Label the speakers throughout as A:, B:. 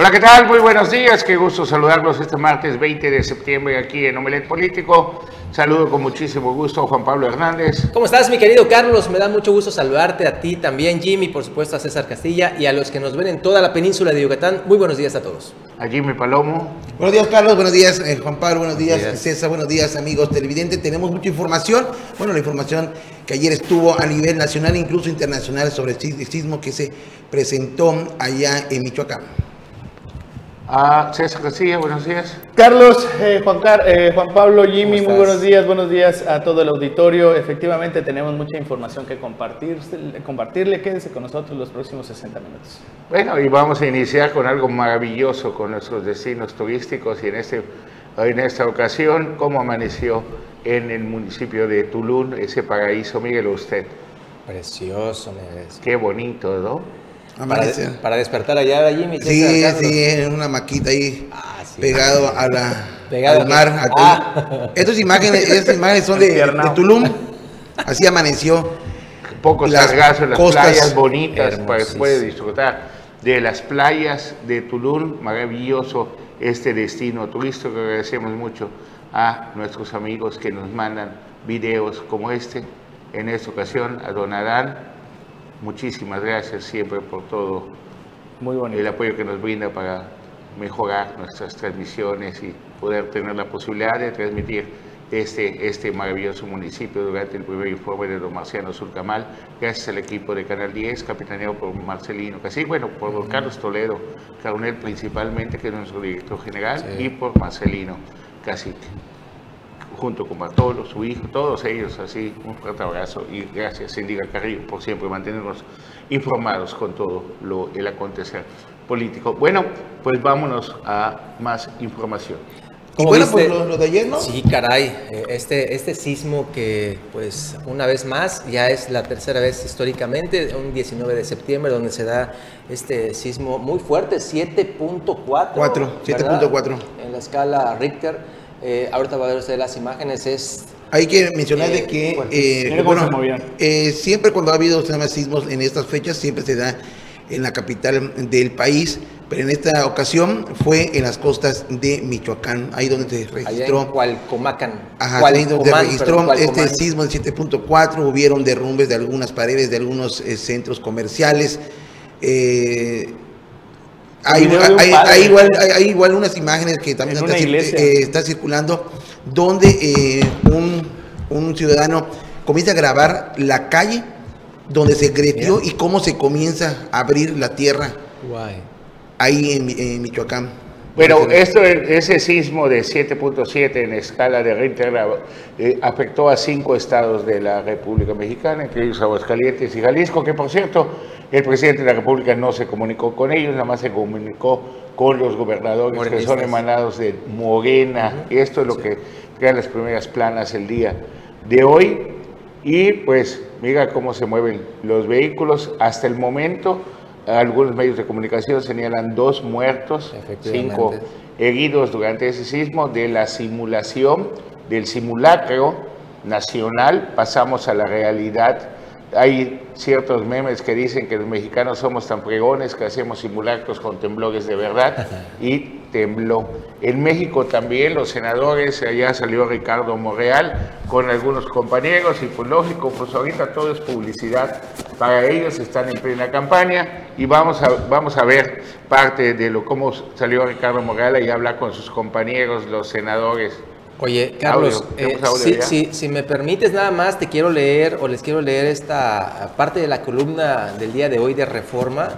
A: Hola, ¿qué tal? Muy buenos días. Qué gusto saludarlos este martes 20 de septiembre aquí en Omelet Político. Saludo con muchísimo gusto a Juan Pablo Hernández.
B: ¿Cómo estás, mi querido Carlos? Me da mucho gusto saludarte a ti también, Jimmy, por supuesto a César Castilla y a los que nos ven en toda la península de Yucatán. Muy buenos días a todos.
A: A Jimmy Palomo.
C: Buenos días, Carlos. Buenos días, eh, Juan Pablo. Buenos días, César. Buenos días, amigos televidentes. Tenemos mucha información. Bueno, la información que ayer estuvo a nivel nacional e incluso internacional sobre el sismo que se presentó allá en Michoacán.
A: A César García, buenos días.
D: Carlos, eh, Juan, eh, Juan Pablo, Jimmy, muy buenos días, buenos días a todo el auditorio. Efectivamente tenemos mucha información que compartir, compartirle, quédese con nosotros los próximos 60 minutos.
A: Bueno, y vamos a iniciar con algo maravilloso con nuestros destinos turísticos y en, este, en esta ocasión, cómo amaneció en el municipio de Tulum ese paraíso, Miguel, usted.
B: Precioso,
A: Qué bonito, ¿no?
B: Para, despertar allá de allí,
C: Sí, sí, en una maquita ahí, ah, pegado a la, al mar. Ah. Estas, imágenes, estas imágenes son de, Tulum, así amaneció.
A: Pocos las en las playas bonitas para puede disfrutar de las playas de Tulum, maravilloso este destino turístico que agradecemos mucho a nuestros amigos que nos mandan videos como este. En esta ocasión a Don Adán, muchísimas gracias siempre por todo el apoyo que nos brinda para mejorar nuestras transmisiones y poder tener la posibilidad de transmitir este, este maravilloso municipio durante el primer informe de don Marciano Surcamal, gracias al equipo de Canal 10, capitaneado por Marcelino Casi, bueno, por don Carlos Toledo, Caronel principalmente, que es nuestro director general, y por Marcelino Cacique junto con Bartolo, su hijo, todos ellos, así, un fuerte abrazo y gracias, Indiga Carrillo, por siempre mantenernos informados con todo lo, el acontecer político. Bueno, pues vámonos a más información.
C: Y bueno, pues lo, de ayer, ¿no?
B: Sí, caray, eh, este, este sismo que, pues, una vez más, ya es la tercera vez históricamente, un 19 de septiembre, donde se da este sismo muy fuerte, 7.4.
C: 7.4.
B: En la escala Richter. Eh, ahorita va a ver usted las imágenes, es...
C: Hay que mencionar de que, eh, bueno, eh, siempre cuando ha habido sismos en estas fechas, siempre se da en la capital del país, pero en esta ocasión fue en las costas de Michoacán, ahí donde se registró.
B: Allá Cualcomacan.
C: Ajá, ahí donde se registró este sismo del 7.4, hubieron derrumbes de algunas paredes de algunos centros comerciales. Eh, hay, igual, hay, igual, unas imágenes que también eh, está, circulando donde eh, un, ciudadano comienza a grabar la calle donde se gretió y cómo se comienza a abrir la tierra. Ahí en Michoacán.
A: Bueno, esto, ese sismo de 7.7 en escala de Richter eh, afectó a cinco estados de la República Mexicana, entre ellos Aguascalientes y Jalisco, que por cierto, el presidente de la República no se comunicó con ellos, nada más se comunicó con los gobernadores que son emanados de Morena. Esto es lo que trae las primeras planas el día de hoy. Y pues mira cómo se mueven los vehículos. Hasta el momento algunos medios de comunicación señalan dos muertos, cinco heridos durante ese sismo. De la simulación, del simulacro nacional, pasamos a la realidad hay ciertos memes que dicen que los mexicanos somos tan fregones que hacemos simulacros con temblores de verdad y tembló. En México también los senadores, allá salió Ricardo Monreal con algunos compañeros y pues lógico, pues ahorita todo es publicidad. Para ellos, están en plena campaña y vamos a, vamos a ver parte de lo cómo salió Ricardo Monreal y habla con sus compañeros, los senadores.
B: Oye, Carlos, eh, si, me permites nada más, te quiero leer o les quiero leer esta parte de la columna del día de hoy de Reforma,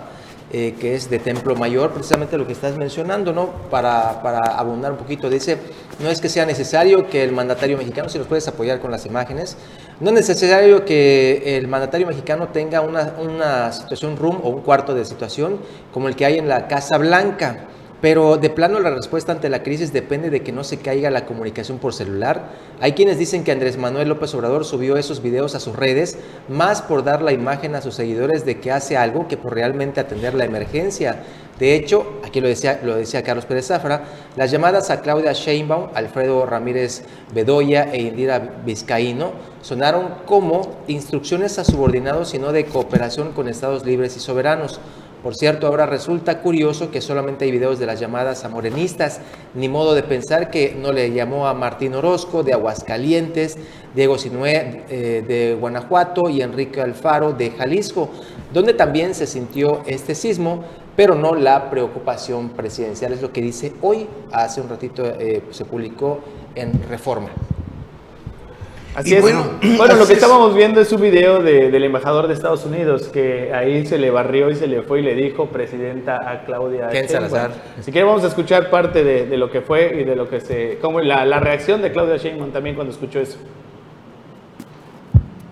B: eh, que es de Templo Mayor, precisamente lo que estás mencionando, ¿no? Para, para abundar un poquito, dice, no es que sea necesario que el mandatario mexicano, si nos puedes apoyar con las imágenes, no es necesario que el mandatario mexicano tenga una, una situación room o un cuarto de situación como el que hay en la Casa Blanca pero de plano la respuesta ante la crisis depende de que no se caiga la comunicación por celular. Hay quienes dicen que Andrés Manuel López Obrador subió esos videos a sus redes más por dar la imagen a sus seguidores de que hace algo que por realmente atender la emergencia. De hecho, aquí lo decía, lo decía Carlos Pérez Zafra, las llamadas a Claudia Sheinbaum, Alfredo Ramírez Bedoya e Indira Vizcaíno sonaron como instrucciones a subordinados y no de cooperación con estados libres y soberanos. Por cierto, ahora resulta curioso que solamente hay videos de las llamadas a morenistas, ni modo de pensar que no le llamó a Martín Orozco de Aguascalientes, Diego Sinué eh, de Guanajuato y Enrique Alfaro de Jalisco, donde también se sintió este sismo, pero no la preocupación presidencial, es lo que dice hoy, hace un ratito eh, se publicó en Reforma.
D: Así es. Bueno, lo que estábamos viendo es un video del embajador de Estados Unidos que ahí se le barrió y se le fue y le dijo presidenta a Claudia
B: Salazar.
D: Si quieres vamos a escuchar parte de, lo que fue y de lo que se, como la, la reacción de Claudia Sheinbaum también cuando escuchó eso.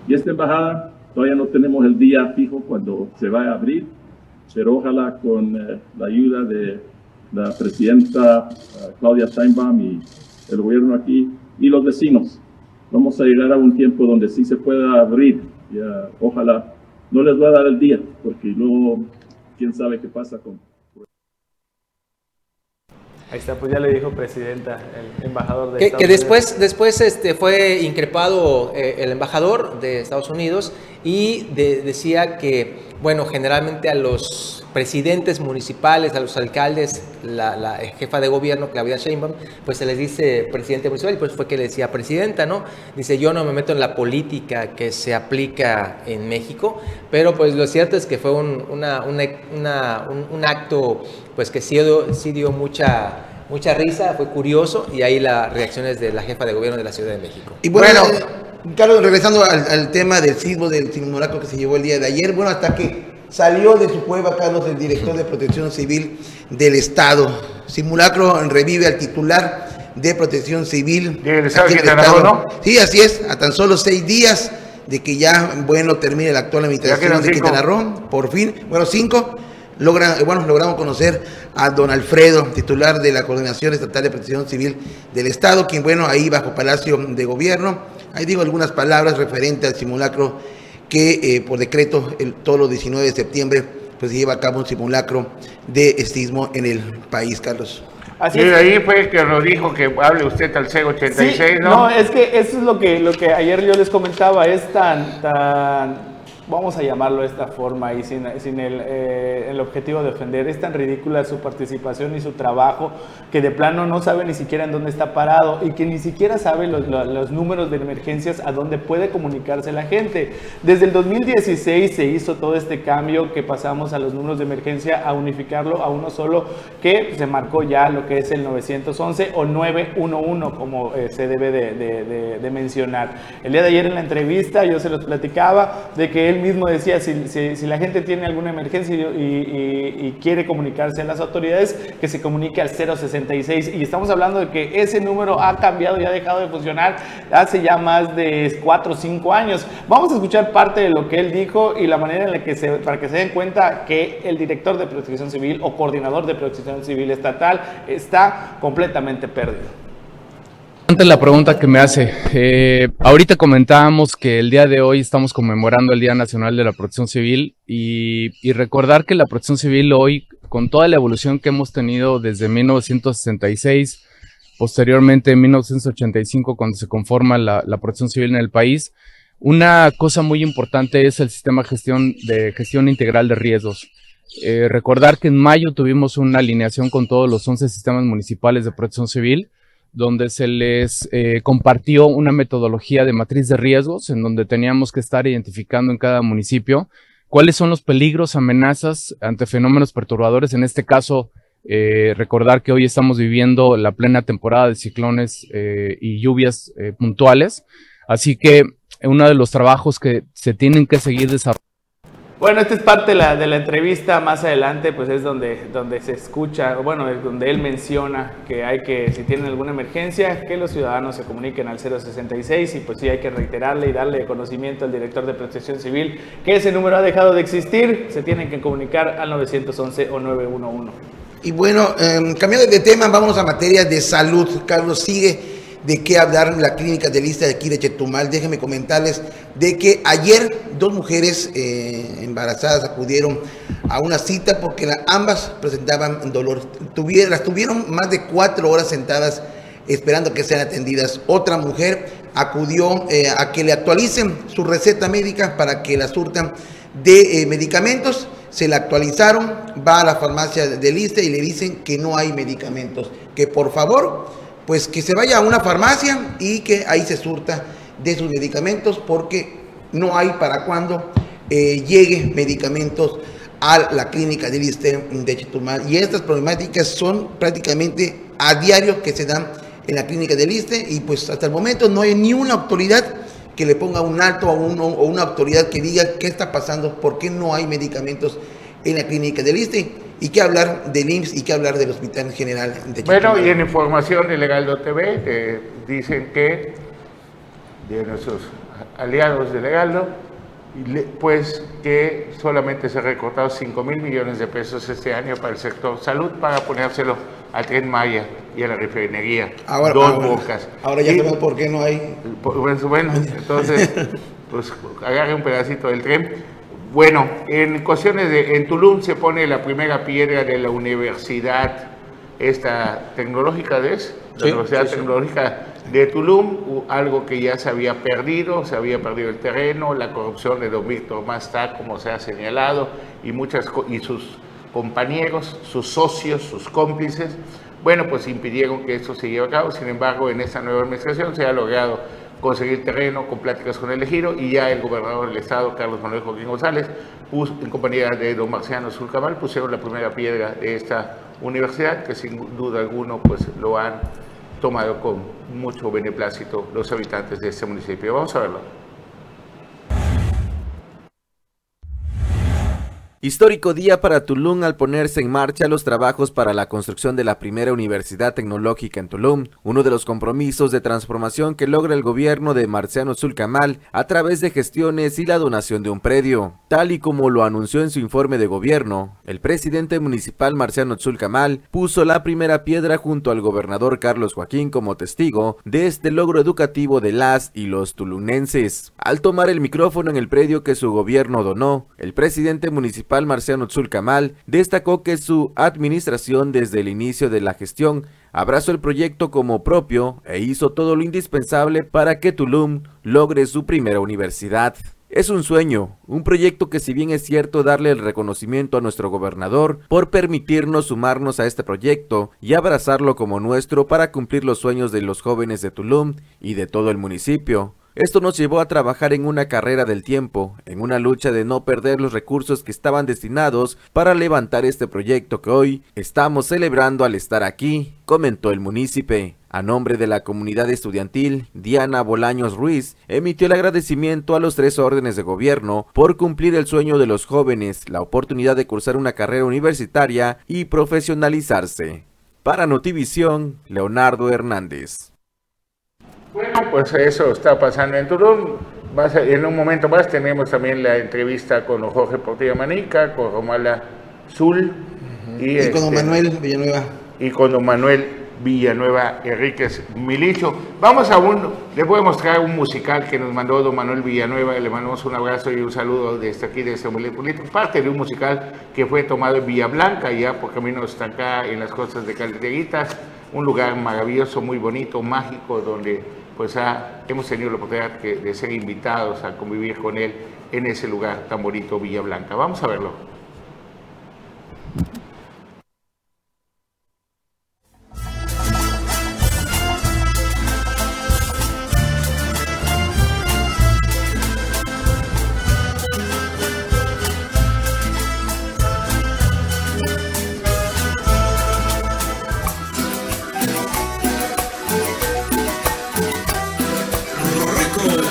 E: Y esta embajada todavía no tenemos el día fijo cuando se va a abrir, pero ojalá con eh, la ayuda de la presidenta eh, Claudia Sheinbaum y el gobierno aquí y los vecinos vamos a llegar a un tiempo donde sí se pueda abrir. Ya, ojalá no les va a dar el día, porque luego quién sabe qué pasa con...
D: Ahí está, pues ya le dijo presidenta, el embajador
B: de que, Estados que después, después este, fue increpado eh, el embajador de Estados Unidos y decía que, bueno, generalmente a los presidentes municipales, a los alcaldes, la, jefa de gobierno, Claudia Sheinbaum, pues se les dice presidente municipal y pues fue que le decía presidenta, ¿no? Dice, yo no me meto en la política que se aplica en México, pero pues lo cierto es que fue un, una, un, acto pues que sí, sí dio mucha mucha risa, fue curioso y ahí las reacciones de la jefa de gobierno de la Ciudad de México.
C: Y bueno, eh, Carlos, regresando al, tema del sismo del simulacro que se llevó el día de ayer, bueno, hasta que Salió de su cueva Carlos, el director de Protección Civil del Estado. Simulacro revive al titular de Protección Civil.
A: Estado, ¿no?
C: Sí, así es, a tan solo seis días de que ya, bueno, termine la actual administración de Quintana Roo, por fin, bueno, cinco, logran, bueno, logramos conocer a don Alfredo, titular de la Coordinación Estatal de Protección Civil del Estado, quien, bueno, ahí bajo Palacio de Gobierno, ahí digo algunas palabras referentes al simulacro que eh, por decreto el, todos los 19 de septiembre pues se lleva a cabo un simulacro de estismo en el país, Carlos.
A: Así y ahí fue que nos dijo que hable usted al C86, ¿no?
D: No, es que eso es lo que, lo que ayer yo les comentaba, es tan, tan vamos a llamarlo de esta forma y sin, el, eh, el, objetivo de ofender, es tan ridícula su participación y su trabajo que de plano no sabe ni siquiera en dónde está parado y que ni siquiera sabe los, los, números de emergencias a dónde puede comunicarse la gente. Desde el 2016 se hizo todo este cambio que pasamos a los números de emergencia a unificarlo a uno solo que se marcó ya lo que es el 911 o 911 como eh, se debe de, de, de mencionar. El día de ayer en la entrevista yo se los platicaba de que él mismo decía, si, la gente tiene alguna emergencia y, quiere comunicarse a las autoridades, que se comunique al 066. Y estamos hablando de que ese número ha cambiado y ha dejado de funcionar hace ya más de 4 o 5 años. Vamos a escuchar parte de lo que él dijo y la manera en la que se, para que se den cuenta que el director de protección civil o coordinador de protección civil estatal está completamente perdido
F: la pregunta que me hace. Eh, ahorita comentábamos que el día de hoy estamos conmemorando el Día Nacional de la Protección Civil y, recordar que la protección civil hoy, con toda la evolución que hemos tenido desde 1966, posteriormente en 1985 cuando se conforma la, protección civil en el país, una cosa muy importante es el sistema de gestión, de gestión integral de riesgos. Eh, recordar que en mayo tuvimos una alineación con todos los 11 sistemas municipales de protección civil donde se les eh, compartió una metodología de matriz de riesgos, en donde teníamos que estar identificando en cada municipio cuáles son los peligros, amenazas ante fenómenos perturbadores. En este caso, eh, recordar que hoy estamos viviendo la plena temporada de ciclones eh, y lluvias puntuales. Así que uno de los trabajos que se tienen que seguir desarrollando
D: bueno, esta es parte de la, de la, entrevista. Más adelante, pues es donde, donde se escucha, bueno, es donde él menciona que hay que, si tienen alguna emergencia, que los ciudadanos se comuniquen al 066 y pues sí hay que reiterarle y darle conocimiento al director de Protección Civil que ese número ha dejado de existir. Se tienen que comunicar al 911 o 911.
C: Y bueno, eh, cambiando de tema, vamos a materia de salud. Carlos sigue de qué hablar en la clínica de lista de aquí de Chetumal. Déjenme comentarles de que ayer dos mujeres eh, embarazadas acudieron a una cita porque ambas presentaban dolor. Las tuvieron más de cuatro horas sentadas esperando que sean atendidas. Otra mujer acudió eh, a que le actualicen su receta médica para que la surtan de eh, medicamentos. se la actualizaron, va a la farmacia de lista y le dicen que no hay medicamentos, que por favor, pues que se vaya a una farmacia y que ahí se surta de sus medicamentos porque no hay para cuando eh, llegue medicamentos a la clínica del ISTEM de Chetumal. Y estas problemáticas son prácticamente a diario que se dan en la clínica del ISTE y pues hasta el momento no hay ni una autoridad que le ponga un alto a uno o una autoridad que diga qué está pasando, por qué no hay medicamentos en la clínica del ISTE y qué hablar del IMSS y qué hablar del Hospital General
A: de Chetumal. Bueno, y en información de Legaldo TV dicen que de nuestros aliados de Legaldo, pues que solamente se ha recortado 5 mil millones de pesos este año para el sector salud para ponérselo al Tren Maya y a la refinería.
C: Ahora, Dos ahora, bocas. Ahora ya sabemos por qué no hay.
A: Pues, bueno, entonces, pues agarre un pedacito del tren. Bueno, en cuestiones de. En Tulum se pone la primera piedra de la universidad, esta tecnológica, ¿ves? La Universidad Tecnológica de Tulum, algo que ya se había perdido, se había perdido el terreno, la corrupción de Don Víctor Masta, como se ha señalado, y, muchas, y sus compañeros, sus socios, sus cómplices, bueno, pues impidieron que esto se lleve a cabo. Sin embargo, en esta nueva administración se ha logrado conseguir terreno con pláticas con el ejido y ya el gobernador del estado, Carlos Manuel Joaquín González, en compañía de don Marciano Zulcamal, pusieron la primera piedra de esta universidad que sin duda alguno pues lo han tomado con mucho beneplácito los habitantes de este municipio. Vamos a verlo.
G: Histórico día para Tulum al ponerse en marcha los trabajos para la construcción de la primera universidad tecnológica en Tulum, uno de los compromisos de transformación que logra el gobierno de Marciano Zulcamal a través de gestiones y la donación de un predio. Tal y como lo anunció en su informe de gobierno, el presidente municipal Marciano Zulcamal puso la primera piedra junto al gobernador Carlos Joaquín como testigo de este logro educativo de las y los tulunenses. Al tomar el micrófono en el predio que su gobierno donó, el presidente municipal Marciano Tzulcamal destacó que su administración desde el inicio de la gestión abrazó el proyecto como propio e hizo todo lo indispensable para que Tulum logre su primera universidad. Es un sueño, un proyecto que si bien es cierto darle el reconocimiento a nuestro gobernador por permitirnos sumarnos a este proyecto y abrazarlo como nuestro para cumplir los sueños de los jóvenes de Tulum y de todo el municipio, esto nos llevó a trabajar en una carrera del tiempo, en una lucha de no perder los recursos que estaban destinados para levantar este proyecto que hoy estamos celebrando al estar aquí, comentó el munícipe. A nombre de la comunidad estudiantil, Diana Bolaños Ruiz emitió el agradecimiento a los tres órdenes de gobierno por cumplir el sueño de los jóvenes, la oportunidad de cursar una carrera universitaria y profesionalizarse. Para Notivisión, Leonardo Hernández.
A: Bueno, pues eso está pasando en Tulum. en un momento más tenemos también la entrevista con Jorge Portilla Manica, con Romala Zul
C: y, con don este, Manuel Villanueva.
A: Y con don Manuel Villanueva Enríquez Milicho. Vamos a un, les voy a mostrar un musical que nos mandó don Manuel Villanueva, le mandamos un abrazo y un saludo desde aquí, de este Político, parte de un musical que fue tomado en Villa Blanca, ya por camino está acá en las costas de Caldeguitas, un lugar maravilloso, muy bonito, mágico, donde pues hemos tenido la oportunidad de ser invitados a convivir con él en ese lugar tan bonito, Villa Blanca. Vamos a verlo.
H: Para el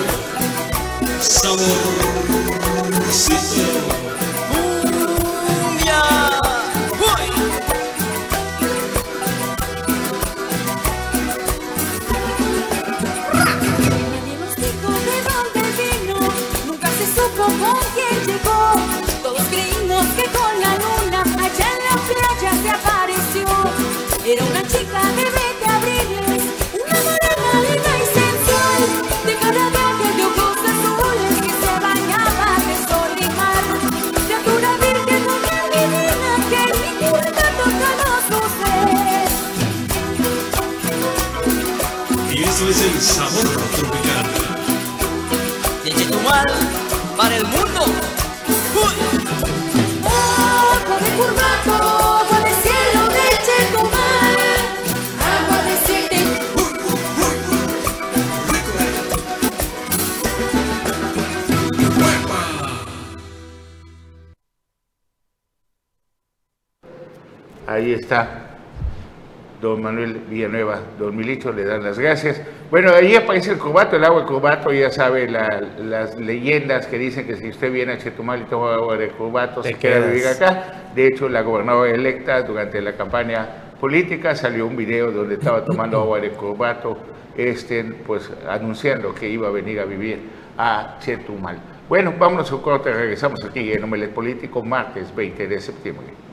A: está don Manuel Villanueva, don Milicho, le dan las gracias. Bueno, ahí aparece el curvato, el agua del curvato, ya sabe las leyendas que dicen que si usted viene a Chetumal y toma agua de curvato, se queda vivir acá. De hecho, la gobernadora electa durante la campaña política salió un video donde estaba tomando agua de curvato, este, pues anunciando que iba a venir a vivir a Chetumal. Bueno, vámonos a un corte, regresamos aquí en Omelet Político, martes 20 de septiembre.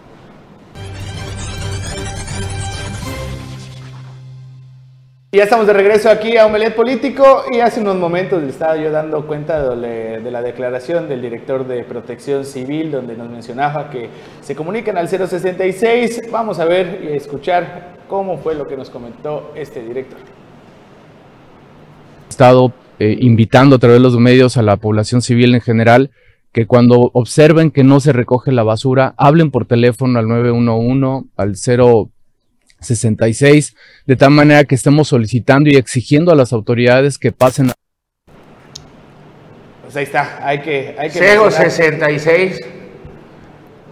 D: Ya estamos de regreso aquí a Omelet Político y hace unos momentos le estaba yo dando cuenta de, la declaración del director de Protección Civil donde nos mencionaba que se comunican al 066. Vamos a ver y escuchar cómo fue lo que nos comentó este director.
F: He estado eh, invitando a través de los medios a la población civil en general que cuando observen que no se recoge la basura, hablen por teléfono al 911, al 0 66, de tal manera que estemos solicitando y exigiendo a las autoridades que pasen.
D: Pues ahí está, hay que... Hay que
A: 066.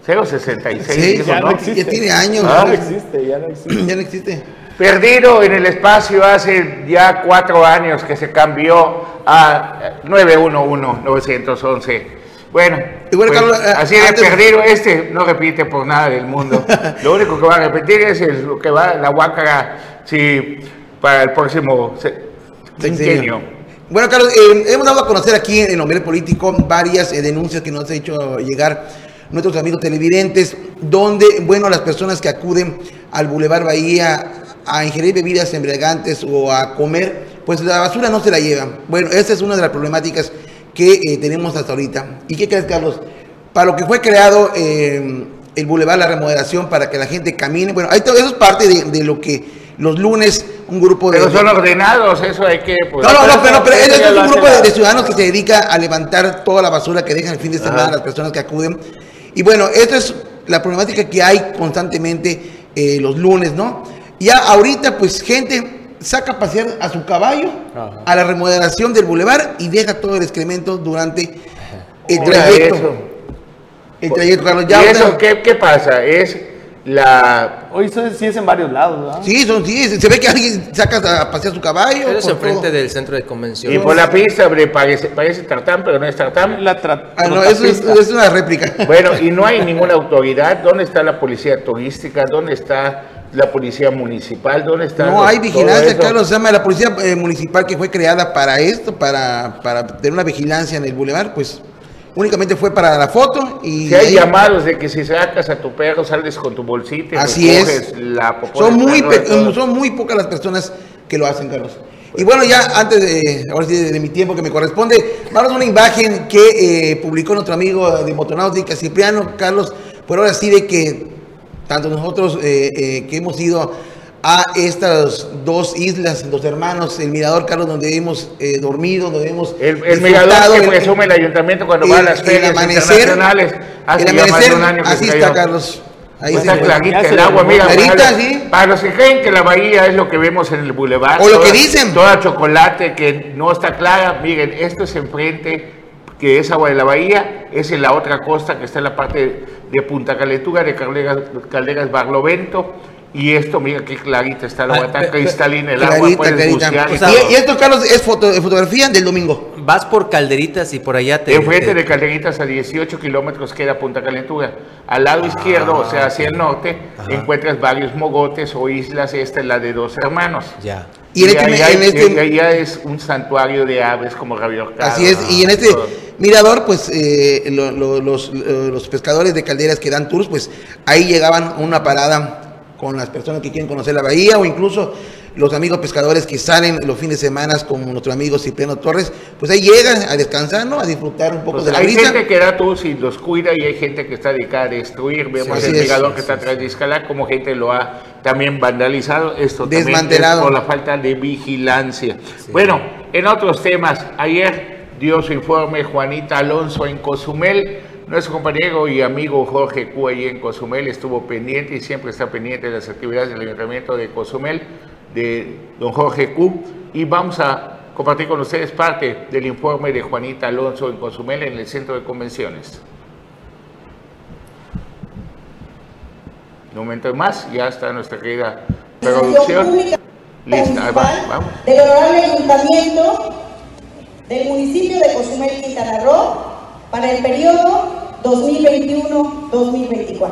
A: 066. Sí,
C: ya, no, existe. ya tiene años.
D: Ah, no existe, ya no existe.
C: ya no existe.
A: Perdido en el espacio hace ya cuatro años que se cambió a 911-911. Bueno, pues, eh, así de perdido, este no repite por nada del mundo. lo único que va a repetir es lo que va la huácara sí, para el próximo quinquenio.
C: Bueno, Carlos, eh, hemos dado a conocer aquí en el Político varias eh, denuncias que nos ha hecho llegar nuestros amigos televidentes, donde, bueno, las personas que acuden al Boulevard Bahía a ingerir bebidas embriagantes o a comer, pues la basura no se la llevan. Bueno, esa es una de las problemáticas que eh, tenemos hasta ahorita. ¿Y qué crees, Carlos? Para lo que fue creado eh, el Boulevard, la remodelación, para que la gente camine, bueno, eso es parte de, lo que los lunes un grupo
A: de... Pero son ordenados, eso hay que...
C: Pues, no, no, no, pero, pero es un grupo de, ciudadanos que se dedica a levantar toda la basura que dejan el fin de semana las personas que acuden. Y bueno, esto es la problemática que hay constantemente eh, los lunes, ¿no? Ya ahorita, pues gente saca a pasear a su caballo a la remodelación del bulevar y deja todo el excremento durante el trayecto.
A: El trayecto, Carlos. ¿Y eso qué, qué pasa? Es la...
D: Hoy sí es en varios lados, ¿no?
C: Sí, son, sí, se ve que alguien saca a pasear su caballo.
B: es enfrente del centro de convenciones.
A: Y por la pista parece, parece tartán, pero no es tartán.
C: La ah, no, eso es, es, una réplica.
A: Bueno, y no hay ninguna autoridad. ¿Dónde está la policía turística? ¿Dónde está la policía municipal? ¿Dónde está?
C: No hay vigilancia, Carlos. Se llama la policía eh, municipal que fue creada para esto, para, para tener una vigilancia en el bulevar, pues únicamente fue para la foto y
A: si hay llamados de que si sacas a tu perro sales con tu bolsita
C: así es son muy son muy pocas las personas que lo hacen Carlos y bueno ya antes de ahora sí de, mi tiempo que me corresponde vamos a una imagen que eh, publicó nuestro amigo de Motonáutica Cipriano Carlos por ahora sí de que tanto nosotros eh, eh, que hemos ido a estas dos islas, los hermanos, el Mirador, Carlos, donde hemos eh, dormido, donde hemos
A: El, el Mirador que presume el ayuntamiento cuando va a las ferias internacionales.
C: Hace el amanecer, así está, Carlos.
A: Ahí está clarita el agua, mira. Clarita, ¿sí? Para los que creen que la bahía es lo que vemos en el bulevar.
C: O lo que dicen.
A: Toda chocolate que no está clara. Miren, esto es enfrente que es agua de la bahía, es en la otra costa que está en la parte de, Punta Calentura, de Calderas, Calderas Barlovento. Y esto, mira qué clarita está el agua, tan cristalina el agua, puedes bucear.
C: y, esto, Carlos, es fotografía del domingo.
B: Vas por Calderitas y por allá te...
A: Enfrente de Calderitas a 18 kilómetros queda Punta Calentura. Al lado izquierdo, o sea, hacia el norte, encuentras varios mogotes o islas. Esta es la de dos hermanos.
B: Ya.
A: Y, en este, en este, es un santuario de aves como
C: Así es, y en este mirador, pues eh, los, los, pescadores de calderas que dan tours, pues ahí llegaban a una parada con las personas que quieren conocer la bahía o incluso los amigos pescadores que salen los fines de semana como nuestro amigo Cipriano Torres, pues ahí llegan a descansar, ¿no? A disfrutar un poco pues de la
A: hay Hay gente que da tours y los cuida y hay gente que está dedicada a destruir. Vemos el mirador que está atrás de Escalá, como gente lo ha también vandalizado. Esto
C: Desmantelado.
A: por la falta de vigilancia. Bueno, en otros temas, ayer dio su informe Juanita Alonso en Cozumel. Nuestro compañero y amigo Jorge Cuey en Cozumel estuvo pendiente y siempre está pendiente de las actividades del Ayuntamiento de Cozumel, de don Jorge Q. Y vamos a compartir con ustedes parte del informe de Juanita Alonso en Cozumel en el Centro de Convenciones. un momento más, ya está nuestra querida producción.
H: Lista, vamos. Del honorable ayuntamiento del municipio de Cozumel, Quintana Roo, para el periodo 2021-2024.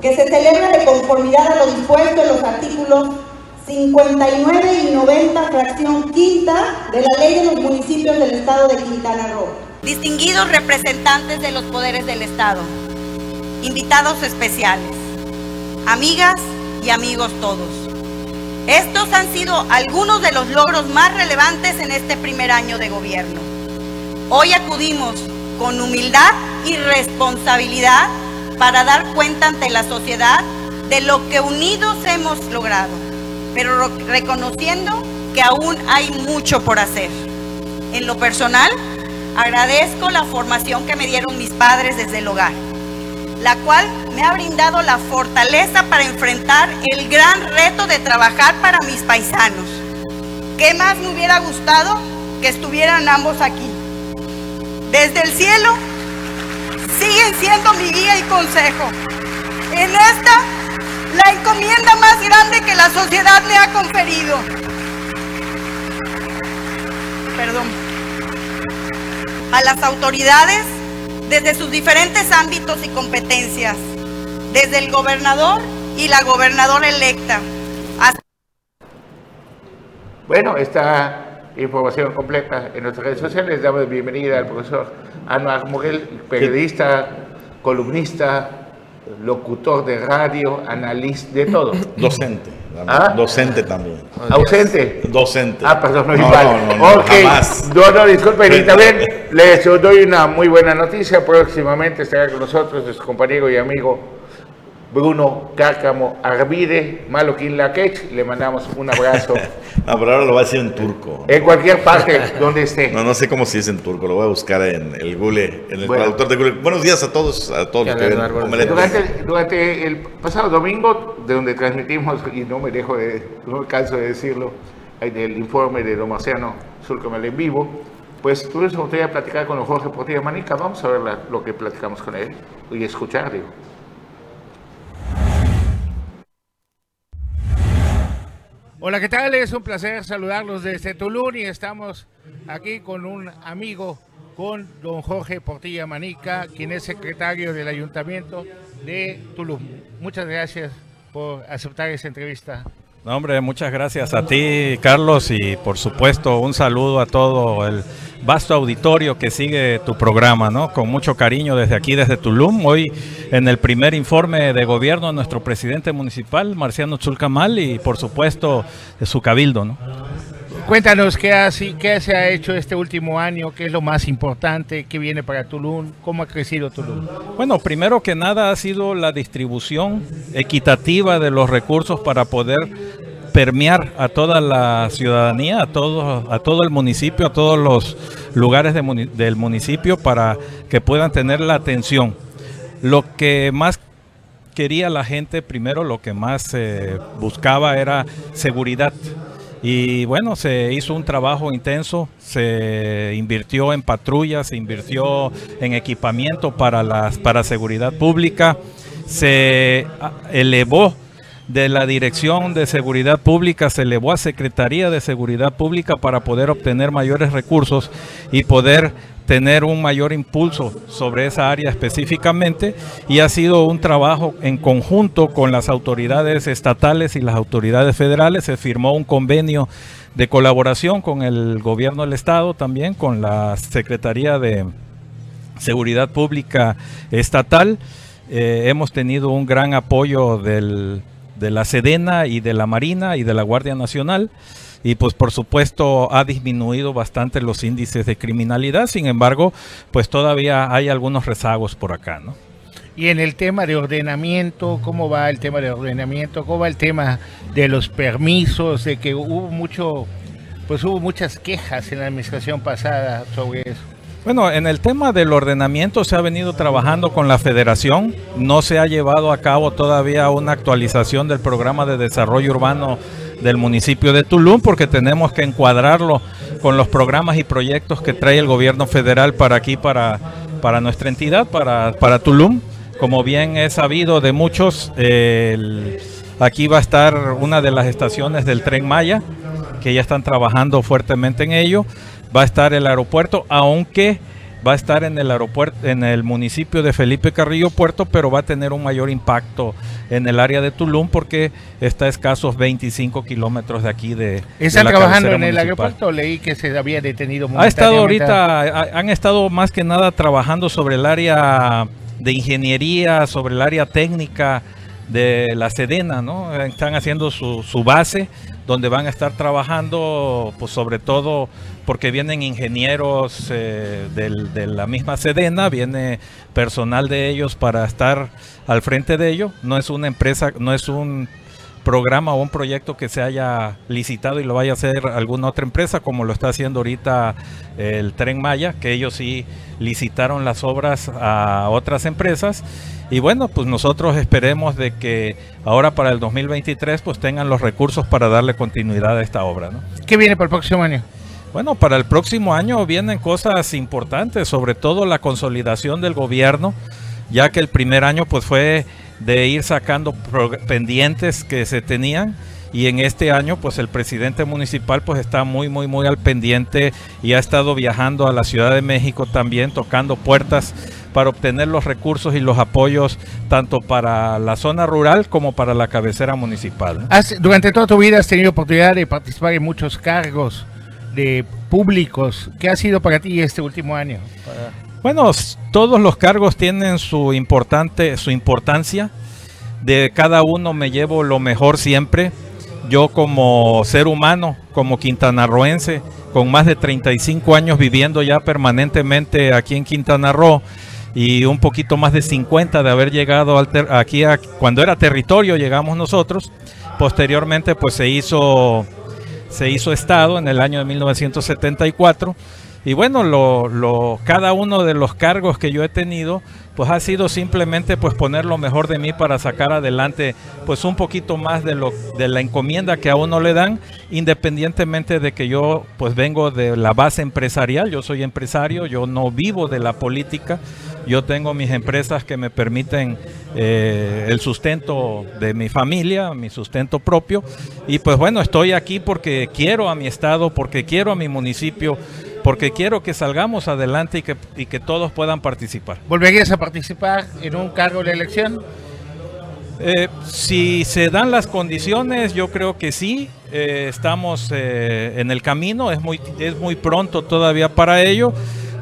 H: Que se celebra de conformidad a lo dispuesto en los artículos 59 y 90, fracción quinta de la Ley de los Municipios del Estado de Quintana Roo.
I: Distinguidos representantes de los poderes del Estado, invitados especiales, amigas y amigos todos. Estos han sido algunos de los logros más relevantes en este primer año de gobierno. Hoy acudimos con humildad y responsabilidad para dar cuenta ante la sociedad de lo que unidos hemos logrado, pero reconociendo que aún hay mucho por hacer. En lo personal, agradezco la formación que me dieron mis padres desde el hogar la cual me ha brindado la fortaleza para enfrentar el gran reto de trabajar para mis paisanos. ¿Qué más me hubiera gustado que estuvieran ambos aquí? Desde el cielo siguen siendo mi guía y consejo. En esta, la encomienda más grande que la sociedad me ha conferido. Perdón. A las autoridades desde sus diferentes ámbitos y competencias, desde el gobernador y la gobernadora electa.
A: Bueno, esta información completa en nuestras redes sociales. Damos bienvenida al profesor Anuar Morel, periodista, columnista, locutor de radio, analista, de todo.
J: Docente. ¿Ah? Docente también.
A: ¿Ausente?
J: Docente.
A: Ah, perdón, no, no igual. No, no, ok. No, no, disculpen. Y también les doy una muy buena noticia. Próximamente estará con nosotros su compañero y amigo Bruno Cácamo Arvide, Maloquín Laquech, le mandamos un abrazo.
J: no, pero ahora lo va a decir en turco.
A: En cualquier parte donde esté.
J: No, no sé cómo se dice en turco, lo voy a buscar en el Google, en el traductor de Google. Buenos días a todos, a todos los que ven.
A: Durante, durante, el pasado domingo, de donde transmitimos, y no me dejo de, no me canso de decirlo, el informe de Don Marciano Zulcamel en vivo, pues tuvimos la oportunidad de platicar con Jorge Portilla Manica. Vamos a ver lo que platicamos con él y escuchar, digo. Hola, ¿qué tal? Es un placer saludarlos desde Tulum y estamos aquí con un amigo, con don Jorge Portilla Manica, quien es secretario del Ayuntamiento de Tulum. Muchas gracias por aceptar esta entrevista.
K: No, hombre, muchas gracias a ti, Carlos, y por supuesto un saludo a todo el vasto auditorio que sigue tu programa, ¿no? Con mucho cariño desde aquí, desde Tulum. Hoy en el primer informe de gobierno nuestro presidente municipal, Marciano Chulcamal, y por supuesto su cabildo, ¿no?
A: Cuéntanos qué, qué se ha hecho este último año, qué es lo más importante, qué viene para Tulum, cómo ha crecido Tulum.
K: Bueno, primero que nada ha sido la distribución equitativa de los recursos para poder permear a toda la ciudadanía, a todo, a todo el municipio, a todos los lugares del municipio para que puedan tener la atención. Lo que más quería la gente, primero lo que más eh, buscaba era seguridad y bueno, se hizo un trabajo intenso, se invirtió en patrullas, se invirtió en equipamiento para, las, para seguridad pública, se ah, elevó de la Dirección de Seguridad Pública, se elevó a Secretaría de Seguridad Pública para poder obtener mayores recursos y poder tener un mayor impulso sobre esa área específicamente y ha sido un trabajo en conjunto con las autoridades estatales y las autoridades federales. Se firmó un convenio de colaboración con el gobierno del estado también, con la Secretaría de Seguridad Pública Estatal. Eh, hemos tenido un gran apoyo del, de la Sedena y de la Marina y de la Guardia Nacional y pues por supuesto ha disminuido bastante los índices de criminalidad, sin embargo, pues todavía hay algunos rezagos por acá, ¿no?
A: Y en el tema de ordenamiento, ¿cómo va el tema de ordenamiento? ¿Cómo va el tema de los permisos? De que hubo mucho, pues hubo muchas quejas en la administración pasada sobre eso.
K: Bueno, en el tema del ordenamiento se ha venido trabajando con la federación, no se ha llevado a cabo todavía una actualización del programa de desarrollo urbano del municipio de Tulum porque tenemos que encuadrarlo con los programas y proyectos que trae el gobierno federal para aquí, para, para nuestra entidad, para, para Tulum. como bien es sabido de muchos, aquí va a estar una de las estaciones del tren Maya, que ya están trabajando fuertemente en ello. Va a estar el aeropuerto, aunque va a estar en el aeropuerto, en el municipio de Felipe Carrillo Puerto, pero va a tener un mayor impacto en el área de Tulum porque está a escasos 25 kilómetros de aquí de.
A: ¿Están trabajando en el aeropuerto? Leí que se había detenido.
K: Ha estado ahorita, han estado más que nada trabajando sobre el área de ingeniería, sobre el área técnica de la Sedena, ¿no? Están haciendo su, su base donde van a estar trabajando, pues sobre todo porque vienen ingenieros eh, de la misma Sedena, viene personal de ellos para estar al frente de ello. No es una empresa, no es un programa o un proyecto que se haya licitado y lo vaya a hacer alguna otra empresa, como lo está haciendo ahorita el Tren Maya, que ellos sí licitaron las obras a otras empresas. Y bueno, pues nosotros esperemos de que ahora para el 2023 pues tengan los recursos para darle continuidad a esta obra.
A: ¿Qué viene para el próximo año?
K: Bueno, para el próximo año vienen cosas importantes, sobre todo la consolidación del gobierno, ya que el primer año pues fue de ir sacando pendientes que se tenían y en este año pues el presidente municipal pues está muy muy muy al pendiente y ha estado viajando a la Ciudad de México también tocando puertas para obtener los recursos y los apoyos tanto para la zona rural como para la cabecera municipal.
A: durante toda tu vida has tenido oportunidad de participar en muchos cargos de públicos. ¿Qué ha sido para ti este último año?
K: Bueno, todos los cargos tienen su importante, su importancia. De cada uno me llevo lo mejor siempre. Yo como ser humano, como quintanarroense, con más de 35 años viviendo ya permanentemente aquí en Quintana Roo y un poquito más de 50 de haber llegado aquí cuando era territorio llegamos nosotros. Posteriormente pues se hizo se hizo Estado en el año de 1974. Y bueno, lo, cada uno de los cargos que yo he tenido, pues ha sido simplemente pues poner lo mejor de mí para sacar adelante pues un poquito más de lo de la encomienda que a uno le dan, independientemente de que yo pues vengo de la base empresarial, yo soy empresario, yo no vivo de la política, yo tengo mis empresas que me permiten eh, el sustento de mi familia, mi sustento propio. Y pues bueno, estoy aquí porque quiero a mi estado, porque quiero a mi municipio, porque quiero que salgamos adelante y que, y que todos puedan participar.
A: ¿Volverías a participar en un cargo de elección?
K: Eh, si se dan las condiciones, yo creo que sí. Eh, estamos en el camino, es muy, es muy pronto todavía para ello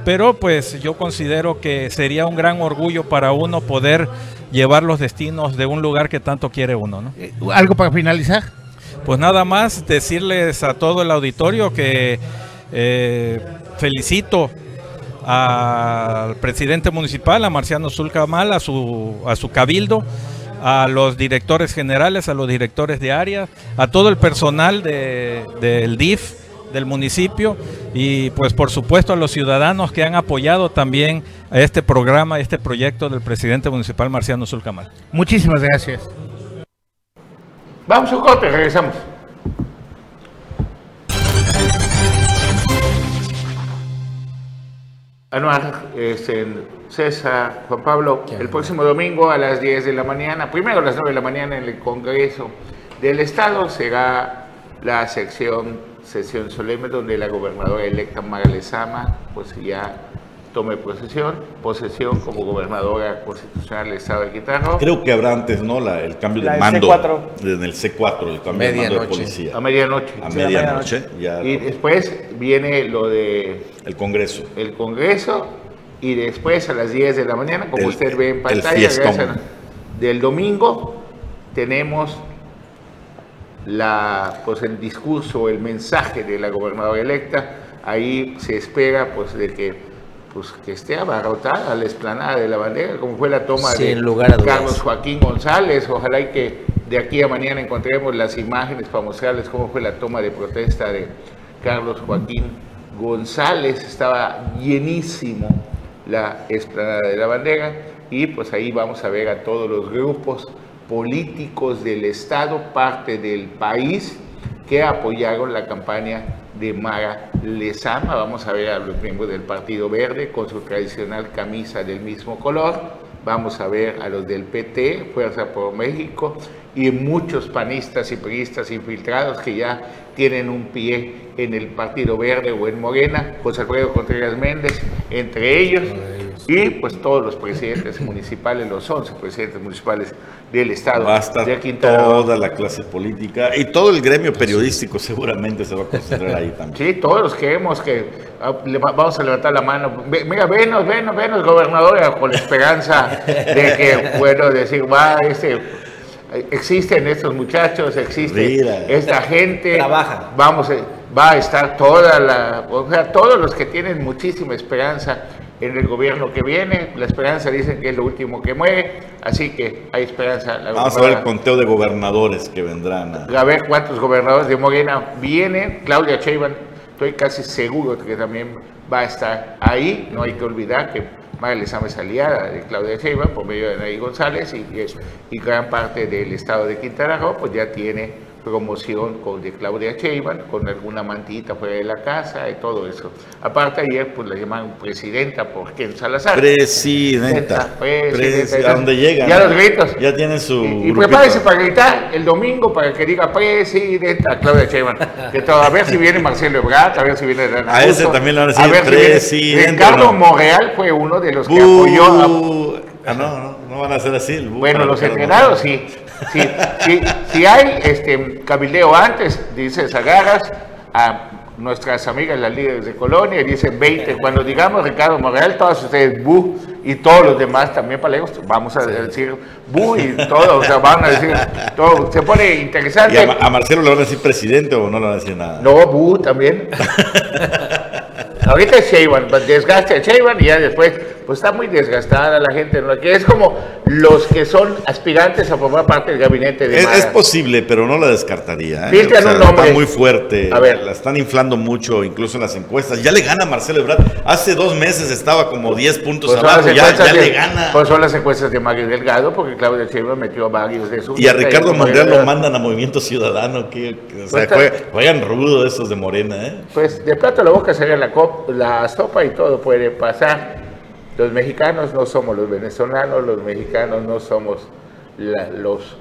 K: pero pues yo considero que sería un gran orgullo para uno poder llevar los destinos de un lugar que tanto quiere uno. ¿no?
A: Eh, ¿Algo para finalizar?
K: Pues nada más decirles a todo el auditorio que eh, felicito al presidente municipal, a Marciano Zulcamal, a su, a su cabildo, a los directores generales, a los directores de área, a todo el personal del DIF del municipio y pues por supuesto a los ciudadanos que han apoyado también a este programa, este proyecto del presidente municipal Marciano Zulcamal.
A: Muchísimas gracias. Vamos a un corte, regresamos. Anual, este, César, Juan Pablo, el próximo domingo a las 10 de la mañana, primero a las 9 de la mañana en el Congreso del Estado será la sección sesión solemne donde la gobernadora electa Mara Lezama pues ya tome posesión, posesión como gobernadora constitucional del Estado de Quintana
J: Creo que habrá antes, ¿no? La, el cambio de mando en el C4, el cambio de mando de policía.
A: A medianoche.
J: A medianoche.
A: y después viene lo de...
J: El Congreso.
A: El Congreso y después a las 10 de la mañana, como usted ve en pantalla, del domingo tenemos la, pues el discurso, el mensaje de la gobernadora electa, ahí se espera pues de que, pues, que esté abarrotada la explanada de la bandera, como fue la toma de Carlos Joaquín González, ojalá y que de aquí a mañana encontremos las imágenes para mostrarles cómo fue la toma de protesta de Carlos Joaquín González, estaba llenísimo la explanada de la bandera y pues ahí vamos a ver a todos los grupos políticos del Estado, parte del país, que apoyaron la campaña de Mara Lezama. Vamos a ver a los miembros del Partido Verde con su tradicional camisa del mismo color. Vamos a ver a los del PT, Fuerza por México, y muchos panistas y periodistas infiltrados que ya tienen un pie en el Partido Verde o en Morena, José Alfredo Contreras Méndez, entre ellos, y pues todos los presidentes municipales, los 11 presidentes municipales del Estado.
J: Basta de toda la clase política y todo el gremio periodístico seguramente se va a concentrar ahí también.
A: Sí, todos los que vemos que ah, vamos a levantar la mano. Mira, venos, venos, venos, gobernador, con la esperanza de que, bueno, decir, va, este existen estos muchachos, existe esta gente.
B: Trabaja.
A: Vamos, eh, va a estar toda la, o sea, todos los que tienen muchísima esperanza en el gobierno que viene. La esperanza dicen que es lo último que muere, así que hay esperanza.
J: Vamos a ver el conteo de gobernadores que vendrán.
A: A... ver cuántos gobernadores de Morena vienen. Claudia Sheinbaum, estoy casi seguro que también va a estar ahí. No hay que olvidar que María Lezama es aliada de Claudia Sheinbaum por medio de Nay González y, y, gran parte del estado de Quintana Roo pues ya tiene promoción con, de Claudia Sheinbaum, con alguna mantita fuera de la casa y todo eso. Aparte ayer pues la llamaron presidenta por Ken Salazar.
J: Presidenta. presidenta, a donde llegan.
A: Ya los gritos.
J: Ya tienen su
A: Y, y prepárese para gritar el domingo para que diga presidenta Claudia Sheinbaum. que todo, a ver si viene Marcelo Ebrard, a ver si viene
J: A ese también lo van a decir a presidenta.
A: Ricardo Monreal fue uno de los que apoyó
J: a... Ah, no, no, no van a ser así.
A: bueno, los entrenados sí. Si, hay este cabildeo antes, dice Zagaras, a nuestras amigas las líderes de Colonia, dicen 20. Cuando digamos Ricardo Morreal, todos ustedes, bu, y todos los demás también palegos, vamos a decir bu y todo, o sea, van a decir todo. Se pone interesante.
J: a, Marcelo le van a decir presidente o no le van a decir nada?
A: No, bu también. Ahorita es Sheinbaum, desgaste a Sheinbaum y ya después pues está muy desgastada la gente, ¿no? que es como los que son aspirantes a formar parte del gabinete de
J: Es, es posible, pero no la descartaría.
A: ¿eh? un nombre.
J: Está muy fuerte, a ver. la están inflando mucho, incluso en las encuestas. Ya le gana Marcelo Ebrard. Hace dos meses estaba como 10 puntos pues abajo, ya, ya le gana.
A: Pues son las encuestas de Mario Delgado, porque Claudia Sheinbaum metió a varios de sus...
J: Y a Ricardo Monreal lo mandan a Movimiento Ciudadano, que, o sea, pues juegan rudo esos de Morena, ¿eh?
A: Pues de plato a la boca sería la, la sopa y todo puede pasar. Los mexicanos no somos los venezolanos, los mexicanos no somos los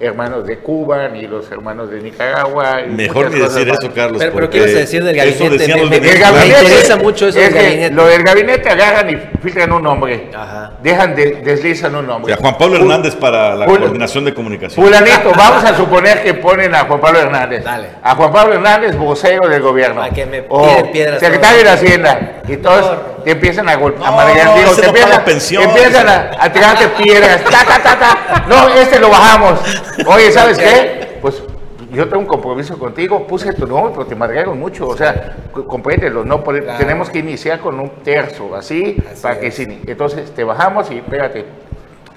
A: hermanos de Cuba ni los hermanos de Nicaragua.
J: Mejor ni decir eso, Carlos.
B: Pero, pero ¿qué decir del gabinete?
A: Me, me, me, interesa mucho eso del gabinete. Lo del gabinete agarran y filtran un nombre. Ajá. Dejan, de, deslizan un nombre.
J: O sea, Juan Pablo Hernández para la coordinación de comunicación.
A: Fulanito, vamos a suponer que ponen a Juan Pablo Hernández. Dale. A Juan Pablo Hernández, vocero del gobierno.
B: Para que me
A: o secretario de Hacienda. Y todos te empiezan a golpear. No,
J: no,
A: te empiezan,
J: pensión,
A: empiezan a, a tirarte piedras. Ta, ta, ta, ta. No, este lo bajamos. Oye, ¿sabes qué? Pues yo tengo un compromiso contigo, puse tu nombre, pero te madrearon mucho, o sea, compréndelo, no tenemos que iniciar con un terzo, así, para que sí. Entonces te bajamos y espérate,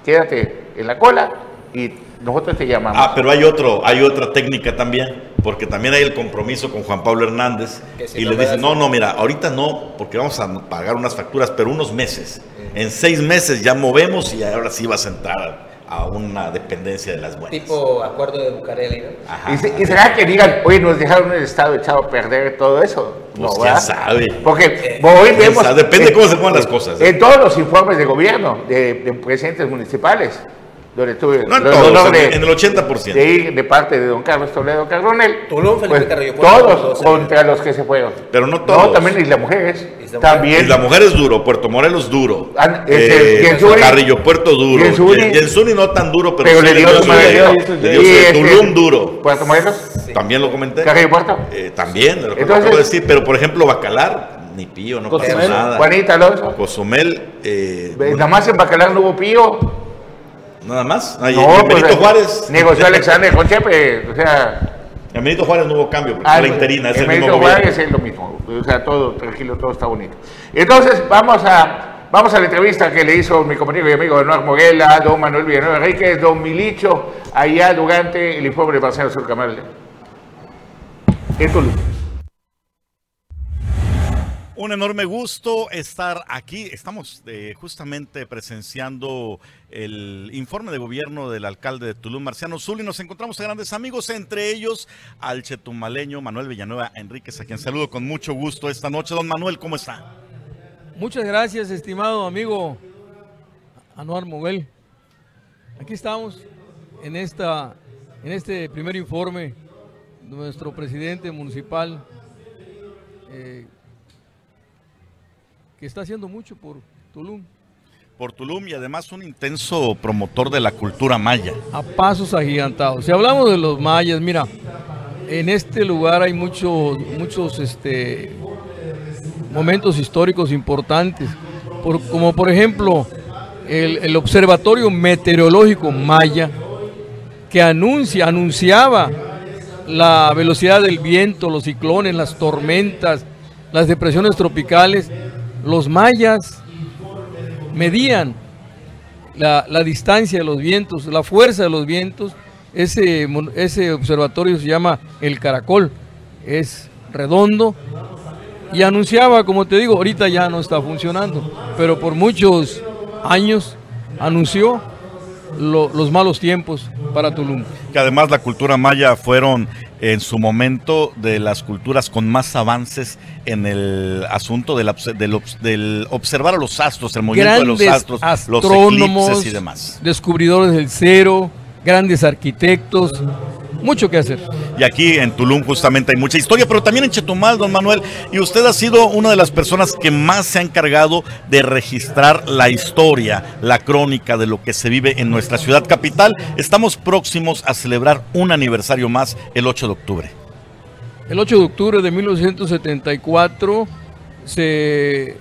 A: quédate en la cola y nosotros te llamamos.
J: Ah, pero hay otro, hay otra técnica también, porque también hay el compromiso con Juan Pablo Hernández y le dicen, no, no, mira, ahorita no, porque vamos a pagar unas facturas, pero unos meses. En seis meses ya movemos y ahora sí vas a entrar a una dependencia de las buenas.
B: Tipo acuerdo de Bucareli, ¿no?
A: Ajá, ¿Y, será que digan, oye, nos dejaron el Estado echado a perder todo eso?
J: Pues no, quién sabe.
A: Porque eh, hoy vemos...
J: Depende de cómo se pongan las cosas.
A: ¿eh? En todos los informes de gobierno de, de presidentes municipales, donde tuve
J: no en, todos, en, el 80%.
A: De, de parte de don Carlos Toledo Cardonel.
B: Tulum, Felipe
A: pues, Todos contra los que se fueron.
J: Pero no todos.
A: No, también Isla Mujeres. Isla también.
J: Isla Mujeres duro, Puerto Morelos duro.
A: Ah, eh,
J: Carrillo Puerto duro. Yensuni no tan duro, pero,
A: pero
J: sí
A: le dio su
J: madre. Tulum duro.
A: Puerto Morelos.
J: También lo comenté.
A: Carrillo Puerto.
J: Eh, también, lo que acabo de decir. Pero por ejemplo, Bacalar, ni pío, no pasó nada.
A: Juanita Alonso.
J: Cozumel. Eh,
A: nada más en Bacalar no hubo pío.
J: Nada más.
A: no, Benito pues, Juárez. Negoció Alexander con Chepe, o sea.
J: En Benito Juárez no hubo cambio, porque ah, la interina es el Benito
A: Juárez es lo mismo. O sea, todo tranquilo, todo está bonito. Entonces, vamos a. Vamos a la entrevista que le hizo mi compañero y amigo Bernard Moguela, don Manuel Villanueva Enriquez, don Milicho, allá durante el informe de Marcelo Surcamal. En Tulum.
J: Un enorme gusto estar aquí. Estamos eh, justamente presenciando el informe de gobierno del alcalde de Tulum, Marciano y nos encontramos a grandes amigos, entre ellos al chetumaleño Manuel Villanueva Enríquez, a quien saludo con mucho gusto esta noche. Don Manuel, ¿cómo está?
L: Muchas gracias, estimado amigo Anuar Moguel. Aquí estamos en, esta, en este primer informe de nuestro presidente municipal eh, que está haciendo mucho por Tulum.
J: Por Tulum y además un intenso promotor de la cultura maya.
L: A pasos agigantados. Si hablamos de los mayas, mira, en este lugar hay muchos, muchos este, momentos históricos importantes, como por ejemplo el, Observatorio Meteorológico Maya, que anuncia, anunciaba la velocidad del viento, los ciclones, las tormentas, las depresiones tropicales. Los mayas medían la, la distancia de los vientos, la fuerza de los vientos ese, ese observatorio se llama El Caracol, es redondo y anunciaba, como te digo, ahorita ya no está funcionando, pero por muchos años anunció los malos tiempos para Tulum.
J: Que además la cultura maya fueron en su momento de las culturas con más avances en el asunto del, del, observar a los astros, el movimiento de los astros, los eclipses y demás.
L: Descubridores del cero, grandes arquitectos, mucho que hacer.
J: Y aquí en Tulum justamente hay mucha historia, pero también en Chetumal, don Manuel, y usted ha sido una de las personas que más se ha encargado de registrar la historia, la crónica de lo que se vive en nuestra ciudad capital. Estamos próximos a celebrar un aniversario más el 8 de octubre.
L: El 8 de octubre de 1974 se,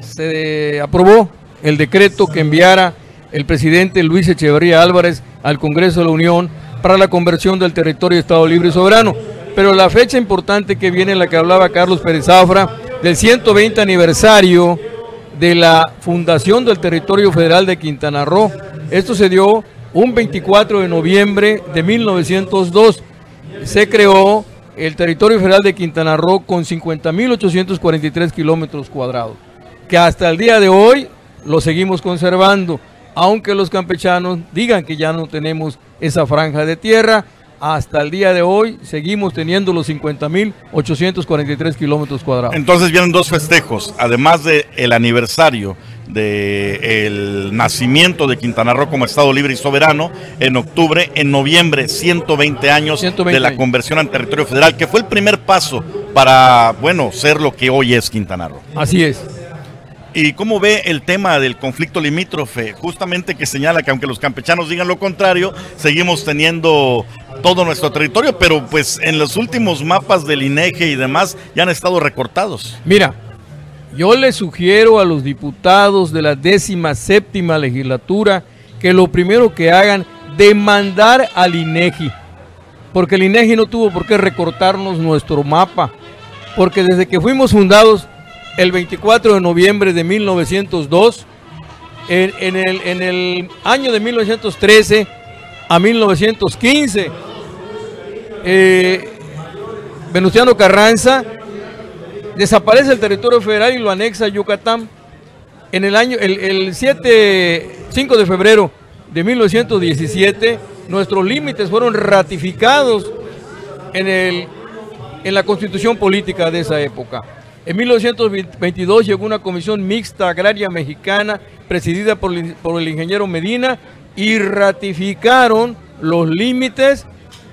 L: se aprobó el decreto que enviara el presidente Luis Echeverría Álvarez al Congreso de la Unión para la conversión del territorio de Estado Libre y Soberano. Pero la fecha importante que viene, en la que hablaba Carlos Pérez Zafra, del 120 aniversario de la fundación del territorio federal de Quintana Roo. Esto se dio un 24 de noviembre de 1902. Se creó el territorio federal de Quintana Roo con 50.843 kilómetros cuadrados, que hasta el día de hoy lo seguimos conservando aunque los campechanos digan que ya no tenemos esa franja de tierra, hasta el día de hoy seguimos teniendo los 50.843 kilómetros cuadrados.
J: Entonces vienen dos festejos, además del el aniversario del nacimiento de Quintana Roo como Estado libre y soberano en octubre, en noviembre 120 años de la conversión al territorio federal, que fue el primer paso para, bueno, ser lo que hoy es Quintana Roo.
L: Así es.
J: ¿Y cómo ve el tema del conflicto limítrofe? Justamente que señala que aunque los campechanos digan lo contrario, seguimos teniendo todo nuestro territorio, pero pues en los últimos mapas del INEGE y demás ya han estado recortados.
L: Mira, yo le sugiero a los diputados de la décima séptima legislatura que lo primero que hagan demandar al INEGI, porque el INEGI no tuvo por qué recortarnos nuestro mapa, porque desde que fuimos fundados el 24 de noviembre de 1902. En, el, año de 1913 a 1915, eh, Venustiano Carranza desaparece el territorio federal y lo anexa a Yucatán. En el año, el, el 7, 5 de febrero de 1917, nuestros límites fueron ratificados en la constitución política de esa época. En 1922 llegó una comisión mixta agraria mexicana presidida por, el ingeniero Medina y ratificaron los límites,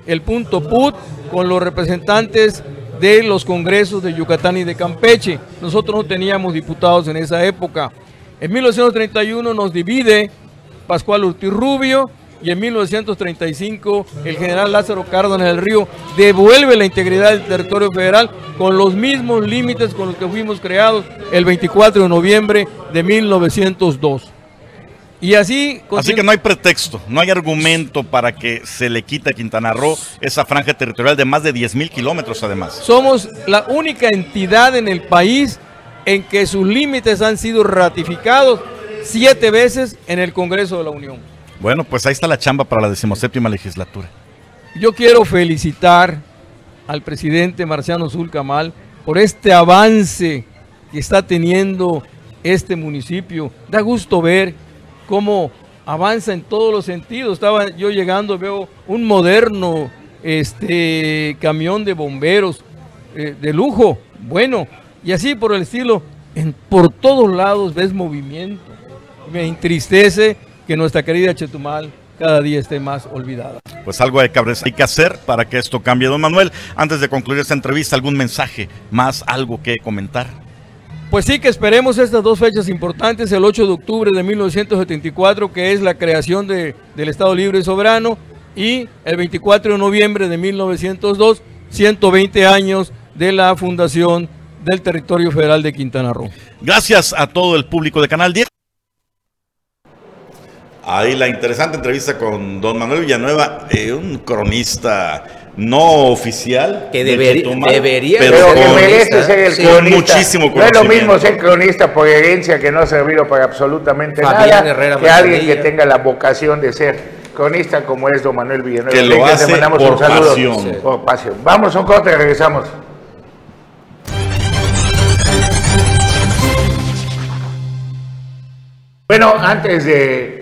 L: el punto PUT, con los representantes de los congresos de Yucatán y de Campeche. Nosotros no teníamos diputados en esa época. En 1931 nos divide Pascual Urtiz Rubio y en 1935 el general Lázaro Cárdenas del Río devuelve la integridad del territorio federal con los mismos límites con los que fuimos creados el 24 de noviembre de 1902. Y así...
J: Así que no hay pretexto, no hay argumento para que se le quite a Quintana Roo esa franja territorial de más de 10 mil kilómetros además.
L: Somos la única entidad en el país en que sus límites han sido ratificados siete veces en el Congreso de la Unión.
J: Bueno, pues ahí está la chamba para la decimoséptima legislatura.
L: Yo quiero felicitar al presidente Marciano Zulcamal por este avance que está teniendo este municipio. Da gusto ver cómo avanza en todos los sentidos. Estaba yo llegando, veo un moderno este, camión de bomberos eh, de lujo, bueno, y así por el estilo. por todos lados ves movimiento. Me entristece que nuestra querida Chetumal cada día esté más olvidada.
J: Pues algo hay que hacer para que esto cambie. Don Manuel, antes de concluir esta entrevista, ¿algún mensaje más, algo que comentar?
L: Pues sí, que esperemos estas dos fechas importantes, el 8 de octubre de 1974, que es la creación de, del Estado Libre y Soberano, y el 24 de noviembre de 1902, 120 años de la fundación del territorio federal de Quintana Roo.
J: Gracias a todo el público de Canal 10. Ahí la interesante entrevista con don Manuel Villanueva, eh, un cronista no oficial.
B: Que debería, debería
A: pero, que merece ser el cronista. Muchísimo no es lo mismo ser cronista por herencia que no ha servido para absolutamente nada que alguien que tenga la vocación de ser cronista como es don Manuel Villanueva.
J: Que lo hace por pasión.
A: Por pasión. Vamos a un corte y regresamos. Bueno, antes de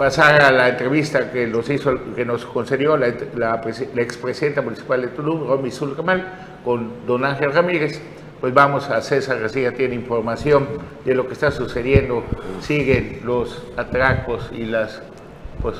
A: pasar a la entrevista que nos hizo, que nos concedió la, la, expresidenta municipal de Tulum, Romy Zulcamal, con don Ángel Ramírez, pues vamos a César García, tiene información de lo que está sucediendo, siguen los atracos y las pues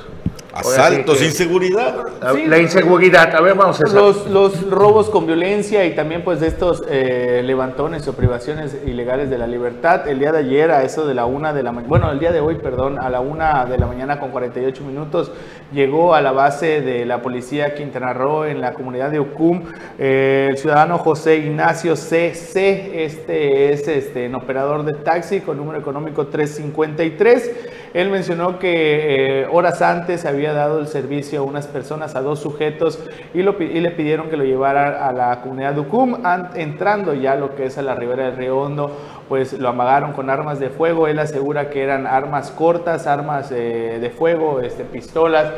J: Asaltos, inseguridad.
A: La, inseguridad, a ver, vamos a
D: los, los robos con violencia y también pues de estos eh, levantones o privaciones ilegales de la libertad. El día de ayer a eso de la una de la mañana, bueno, el día de hoy, perdón, a la una de la mañana con 48 minutos llegó a la base de la policía Quintana Roo en la comunidad de Ucum eh, el ciudadano José Ignacio CC, este es este, un operador de taxi con número económico 353. Él mencionó que eh, horas antes había había dado el servicio a unas personas, a dos sujetos, y, le pidieron que lo llevara a la comunidad de Ucum, entrando ya lo que es a la ribera del Río Hondo, pues lo amagaron con armas de fuego, él asegura que eran armas cortas, armas eh, de fuego, este, pistolas,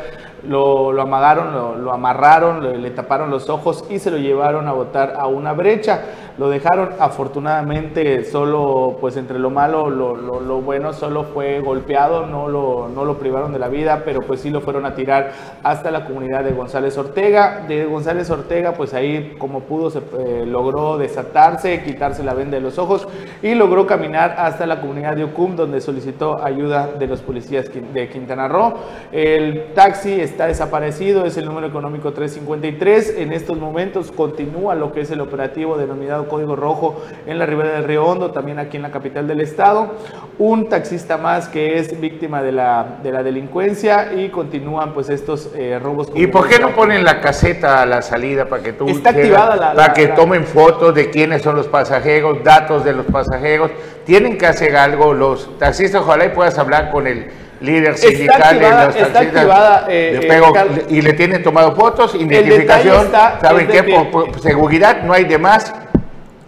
D: lo, amagaron, lo, amarraron, le taparon los ojos y se lo llevaron a botar a una brecha. Lo dejaron afortunadamente solo, pues entre lo malo, lo, lo, bueno, solo fue golpeado, no lo, no lo privaron de la vida, pero pues sí lo fueron a tirar hasta la comunidad de González Ortega. De González Ortega, pues ahí como pudo se eh, logró desatarse, quitarse la venda de los ojos y logró caminar hasta la comunidad de Ucum, donde solicitó ayuda de los policías de Quintana Roo. El taxi está desaparecido, es el número económico 353. En estos momentos continúa lo que es el operativo denominado Código Rojo en la ribera del Río Hondo, también aquí en la capital del estado. Un taxista más que es víctima de la, de la delincuencia y continúan pues estos eh, robos.
A: ¿Y por qué no ponen la caseta a la salida para que tú...
D: Está activada la...
A: Para que tomen fotos de quiénes son los pasajeros, datos de los pasajeros. Tienen que hacer algo los taxistas, ojalá y puedas hablar con el líder sindical de los
D: está activada, eh,
A: eh, y le tienen tomado fotos, identificación, ¿saben qué? por, seguridad no hay de más,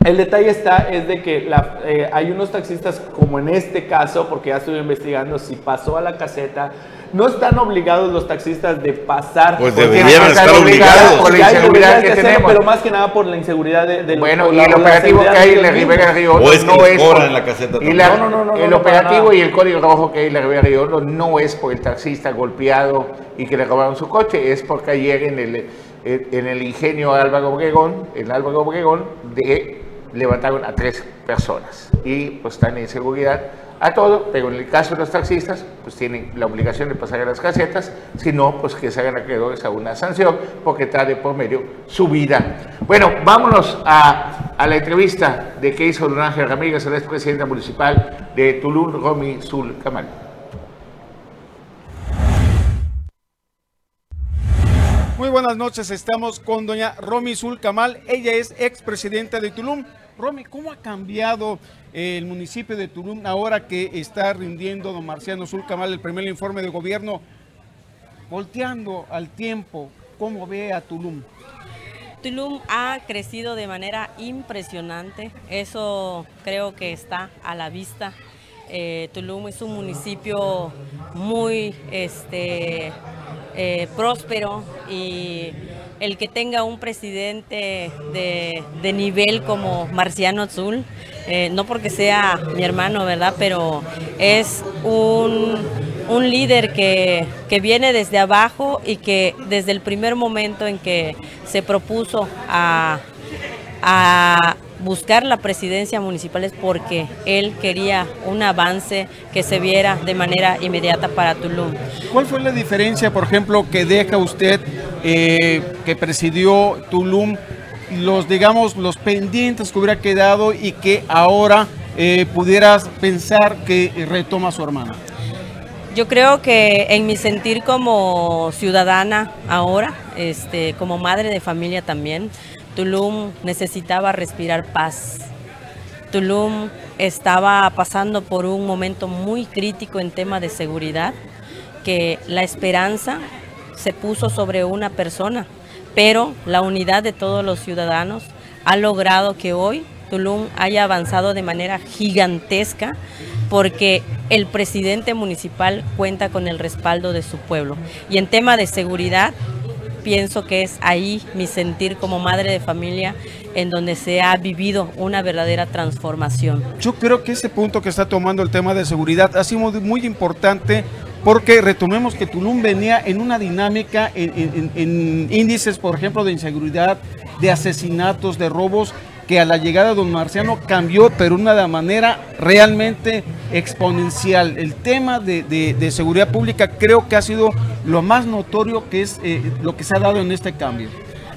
D: el detalle está es de que eh, hay unos taxistas, como en este caso, porque ya estuve investigando si pasó a la caseta, no están obligados los taxistas de pasar.
J: Pues deberían estar obligados.
A: Por la inseguridad que, tenemos.
D: pero más que nada por la inseguridad de,
A: Bueno, y el operativo que hay en la Ribera Río
J: no es por, en la caseta
A: y no, no, no, El operativo y el código rojo que hay en la Ribera Río no es por el taxista golpeado y que le robaron su coche, es porque ayer en el, en el ingenio Álvaro Obregón, en Álvaro Obregón, de levantaron a tres personas y pues están en inseguridad a todo, pero en el caso de los taxistas, pues tienen la obligación de pasar a las casetas, si no, pues que se hagan acreedores a una sanción, porque está por medio su vida. Bueno, vámonos a, la entrevista de que hizo Don Ángel Ramírez, el expresidente municipal de Tulum, Romy Sul Camal.
M: Muy buenas noches, estamos con doña Romy Sul Camal, ella es expresidenta de Tulum. Romy, ¿cómo ha cambiado eh, el municipio de Tulum ahora que está rindiendo don Marciano Zulcamal el primer informe de gobierno? Volteando al tiempo, ¿cómo ve a Tulum?
N: Tulum ha crecido de manera impresionante, eso creo que está a la vista. Eh, Tulum es un municipio muy este, eh, próspero y el que tenga un presidente de, nivel como Marciano Azul, eh, no porque sea mi hermano, ¿verdad? Pero es un, líder que, viene desde abajo y que desde el primer momento en que se propuso a, buscar la presidencia municipal es porque él quería un avance que se viera de manera inmediata para Tulum.
M: ¿Cuál fue la diferencia, por ejemplo, que deja usted eh, que presidió Tulum, los, digamos, los pendientes que hubiera quedado y que ahora eh, pudieras pensar que retoma su hermana?
N: Yo creo que en mi sentir como ciudadana ahora, este, como madre de familia también, Tulum necesitaba respirar paz. Tulum estaba pasando por un momento muy crítico en tema de seguridad, que la esperanza se puso sobre una persona, pero la unidad de todos los ciudadanos ha logrado que hoy Tulum haya avanzado de manera gigantesca porque el presidente municipal cuenta con el respaldo de su pueblo. Y en tema de seguridad, pienso que es ahí mi sentir como madre de familia en donde se ha vivido una verdadera transformación.
M: Yo creo que ese punto que está tomando el tema de seguridad ha sido muy importante porque retomemos que Tulum venía en una dinámica en, índices, por ejemplo, de inseguridad, de asesinatos, de robos, que a la llegada de don Marciano cambió, pero una manera realmente exponencial. El tema de, seguridad pública creo que ha sido lo más notorio que es eh, lo que se ha dado en este cambio.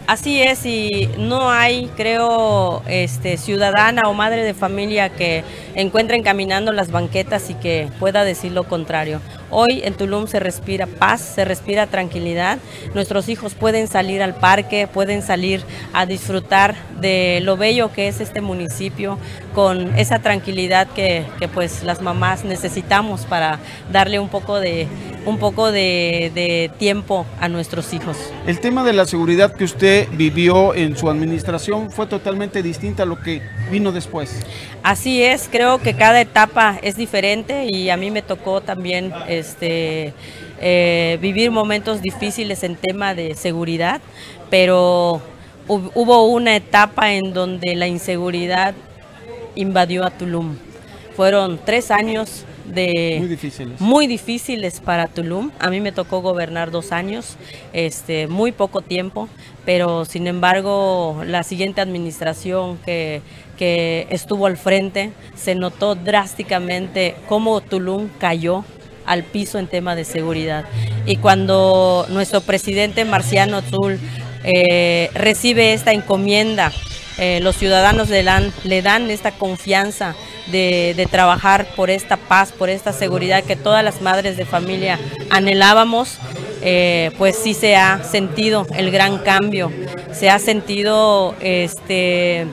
N: Así es, y no hay, creo, este, ciudadana o madre de familia que encuentren caminando las banquetas y que pueda decir lo contrario. Hoy en Tulum se respira paz, se respira tranquilidad. Nuestros hijos pueden salir al parque, pueden salir a disfrutar de lo bello que es este municipio con esa tranquilidad que, pues las mamás necesitamos para darle un poco de un poco de, de, tiempo a nuestros hijos.
M: El tema de la seguridad que usted vivió en su administración fue totalmente distinta a lo que vino después.
N: Así es, creo que cada etapa es diferente y a mí me tocó también este, eh, vivir momentos difíciles en tema de seguridad, pero hubo una etapa en donde la inseguridad invadió a Tulum. Fueron tres años de
M: muy difíciles.
N: muy difíciles para Tulum. A mí me tocó gobernar dos años, este, muy poco tiempo, pero sin embargo la siguiente administración que, que estuvo al frente se notó drásticamente cómo Tulum cayó al piso en tema de seguridad. Y cuando nuestro presidente Marciano Azul eh, recibe esta encomienda, eh, los ciudadanos le dan, le dan esta confianza de, trabajar por esta paz, por esta seguridad que todas las madres de familia anhelábamos, eh, pues sí se ha sentido el gran cambio, se ha sentido este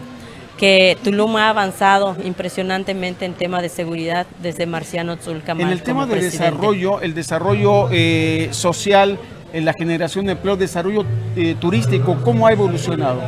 N: que Tulum ha avanzado impresionantemente en tema de seguridad desde Marciano Tzulcamal.
M: En el tema de desarrollo, el desarrollo eh, social, en la generación de empleo, desarrollo eh, turístico, ¿cómo ha evolucionado?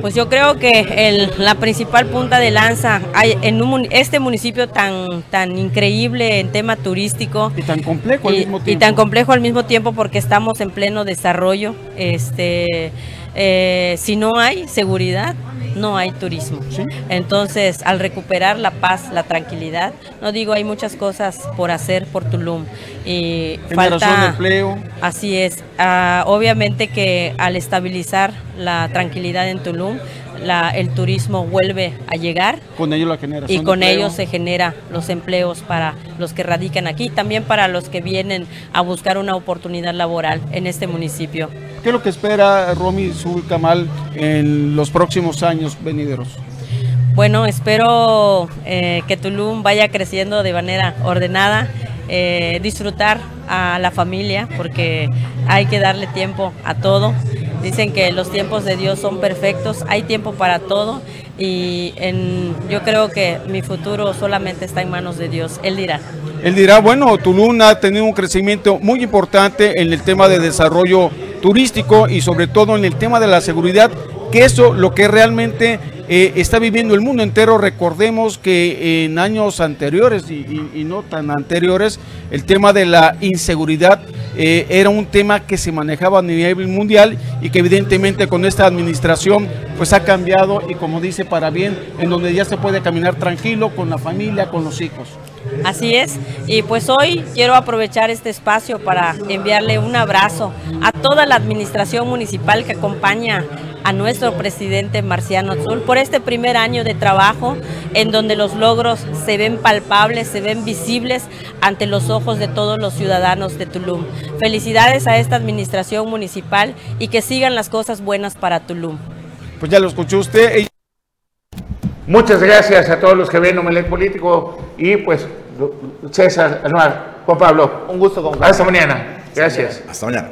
N: Pues yo creo que la principal punta de lanza hay en este municipio tan, tan increíble en tema turístico.
M: Y tan complejo al mismo tiempo.
N: Y tan complejo al mismo tiempo porque estamos en pleno desarrollo. Este, eh, si no hay seguridad, no hay turismo. Entonces, al recuperar la paz, la tranquilidad, no digo, hay muchas cosas por hacer por Tulum. Y falta,
M: empleo.
N: Así es. Ah, obviamente que al estabilizar la tranquilidad en Tulum, la, el turismo vuelve a llegar.
M: Con ello la generación
N: Y con ello se genera los empleos para los que radican aquí, también para los que vienen a buscar una oportunidad laboral en este municipio.
M: ¿Qué es lo que espera Romy Zulcamal en los próximos años venideros?
N: Bueno, espero eh, que Tulum vaya creciendo de manera ordenada, eh, disfrutar a la familia, porque hay que darle tiempo a todo. Dicen que los tiempos de Dios son perfectos, hay tiempo para todo y en, yo creo que mi futuro solamente está en manos de Dios, Él dirá.
M: Él dirá, bueno, Tulum ha tenido un crecimiento muy importante en el tema de desarrollo turístico y sobre todo en el tema de la seguridad, que eso lo que realmente eh, está viviendo el mundo entero. Recordemos que en años anteriores y, no tan anteriores, el tema de la inseguridad eh, era un tema que se manejaba a nivel mundial y que evidentemente con esta administración pues ha cambiado y como dice para bien, en donde ya se puede caminar tranquilo con la familia, con los hijos.
N: Así es, y pues hoy quiero aprovechar este espacio para enviarle un abrazo a toda la administración municipal que acompaña a nuestro presidente Marciano Azul por este primer año de trabajo en donde los logros se ven palpables, se ven visibles ante los ojos de todos los ciudadanos de Tulum. Felicidades a esta administración municipal y que sigan las cosas buenas para Tulum.
M: Pues ya lo escuchó usted.
A: Muchas gracias a todos los que ven Omelet Político y pues César, Anuar, Juan Pablo.
C: Un gusto.
A: Hasta mañana. Gracias.
J: Hasta mañana.